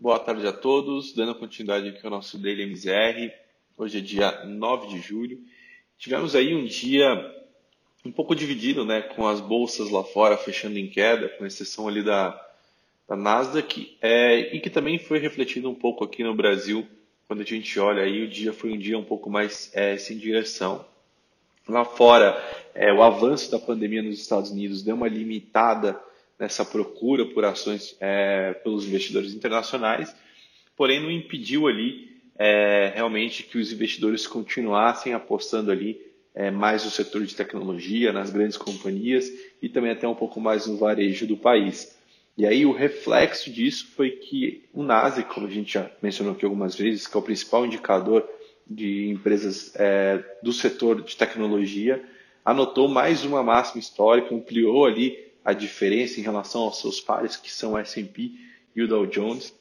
Boa tarde a todos, dando continuidade aqui ao nosso Daily MZR. Hoje é dia 9 de julho. Tivemos aí um dia um pouco dividido, né, com as bolsas lá fora fechando em queda, com exceção ali da, da Nasdaq, é, e que também foi refletido um pouco aqui no Brasil, quando a gente olha aí, o dia foi um dia um pouco mais é, sem direção. Lá fora, é, o avanço da pandemia nos Estados Unidos deu uma limitada nessa procura por ações é, pelos investidores internacionais, porém não impediu ali é, realmente que os investidores continuassem apostando ali é, mais no setor de tecnologia, nas grandes companhias e também até um pouco mais no varejo do país. E aí o reflexo disso foi que o Nasdaq, como a gente já mencionou aqui algumas vezes, que é o principal indicador de empresas é, do setor de tecnologia, anotou mais uma máxima histórica, ampliou ali a diferença em relação aos seus pares, que são o S&P e o Dow Jones,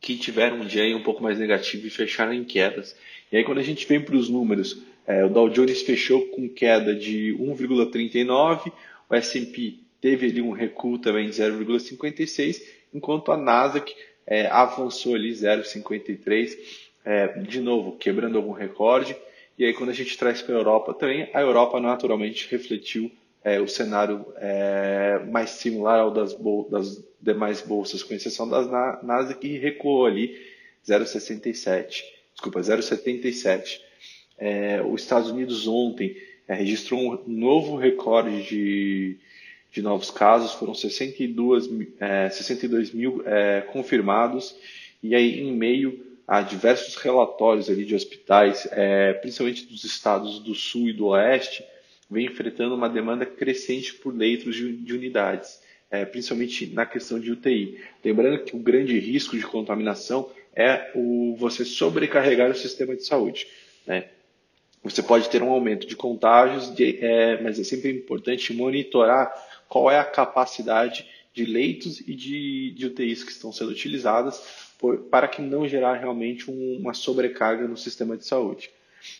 que tiveram um dia um pouco mais negativo e fecharam em quedas. E aí quando a gente vem para os números, é, o Dow Jones fechou com queda de 1,39, o S&P teve ali um recuo também de 0,56, enquanto a Nasdaq é, avançou ali 0,53, é, de novo quebrando algum recorde. E aí quando a gente traz para a Europa também, a Europa naturalmente refletiu é, o cenário é, mais similar ao das, das, demais bolsas, com exceção das Nasdaq, que recuou ali 0,67, desculpa, 0,77. É, os Estados Unidos ontem é, registrou um novo recorde de, de novos casos, foram 62, é, 62 mil é, confirmados, e aí em meio a diversos relatórios ali de hospitais, é, principalmente dos estados do sul e do oeste, vem enfrentando uma demanda crescente por leitos de, de unidades, é, principalmente na questão de UTI. Lembrando que o grande risco de contaminação é o você sobrecarregar o sistema de saúde. Né? Você pode ter um aumento de contágios, de, é, mas é sempre importante monitorar qual é a capacidade de leitos e de, de UTIs que estão sendo utilizadas por, para que não gerar realmente um, uma sobrecarga no sistema de saúde.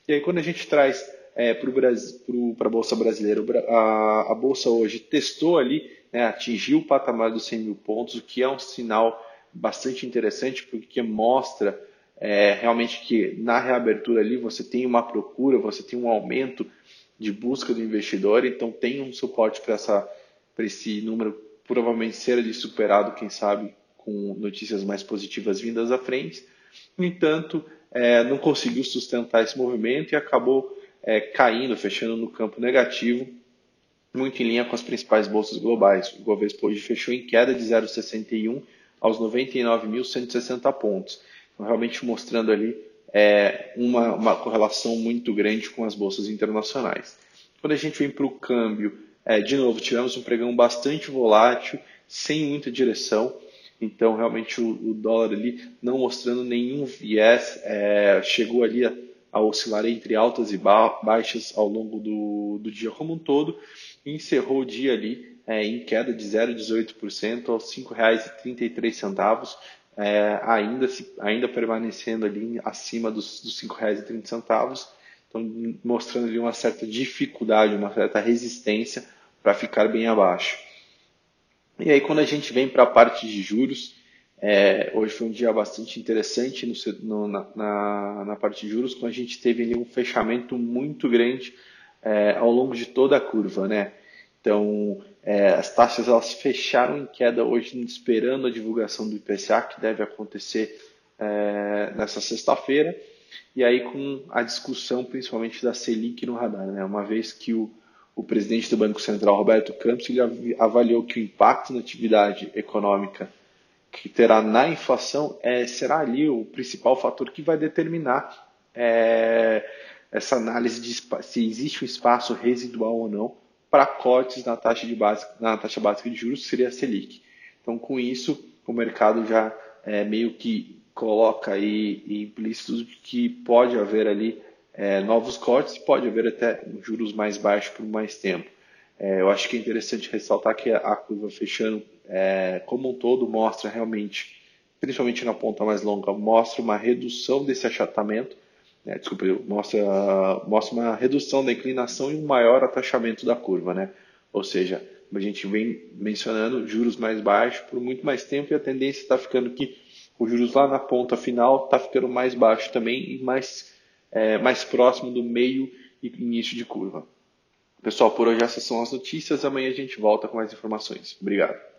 E aí, quando a gente traz é, para a Bolsa Brasileira. A, a, Bolsa hoje testou ali, né, atingiu o patamar dos 100 mil pontos, o que é um sinal bastante interessante, porque mostra é, realmente que na reabertura ali você tem uma procura, você tem um aumento de busca do investidor, então tem um suporte para esse número provavelmente ser ali superado, quem sabe, com notícias mais positivas vindas à frente. No entanto, é, não conseguiu sustentar esse movimento e acabou é, caindo, fechando no campo negativo, muito em linha com as principais bolsas globais. O Ibovespa hoje fechou em queda de 0,61 aos 99.160 pontos. Então, realmente mostrando ali é, uma, uma, correlação muito grande com as bolsas internacionais. Quando a gente vem para o câmbio, é, de novo, tivemos um pregão bastante volátil, sem muita direção. Então, realmente, o, o dólar ali não mostrando nenhum viés, é, chegou ali a a oscilar entre altas e baixas ao longo do, do dia como um todo e encerrou o dia ali é, em queda de 0,18% aos R$ 5,33, é, ainda, ainda permanecendo ali acima dos, dos R$ 5,30, então mostrando ali uma certa dificuldade, uma certa resistência para ficar bem abaixo. E aí quando a gente vem para a parte de juros, é, hoje foi um dia bastante interessante no, no, na, na, parte de juros, quando a gente teve ali um fechamento muito grande é, ao longo de toda a curva, né? Então, é, as taxas elas fecharam em queda hoje, esperando a divulgação do IPCA, que deve acontecer é, nessa sexta-feira, e aí com a discussão principalmente da Selic no radar, né? Uma vez que o, o presidente do Banco Central, Roberto Campos, ele avaliou que o impacto na atividade econômica que terá na inflação é, será ali o principal fator que vai determinar é, essa análise de se existe um espaço residual ou não para cortes na taxa, de base, na taxa básica de juros, que seria a Selic. Então, com isso, o mercado já é, meio que coloca aí implícito que pode haver ali é, novos cortes, pode haver até juros mais baixos por mais tempo. É, eu acho que é interessante ressaltar que a curva fechando é, como um todo mostra realmente, principalmente na ponta mais longa, mostra uma redução desse achatamento, né, desculpa, mostra, mostra uma redução da inclinação e um maior atachamento da curva, né? Ou seja, a gente vem mencionando juros mais baixos por muito mais tempo e a tendência está ficando que O juros lá na ponta final está ficando mais baixo também e mais, é, mais próximo do meio e início de curva. Pessoal, por hoje essas são as notícias. Amanhã a gente volta com mais informações. Obrigado.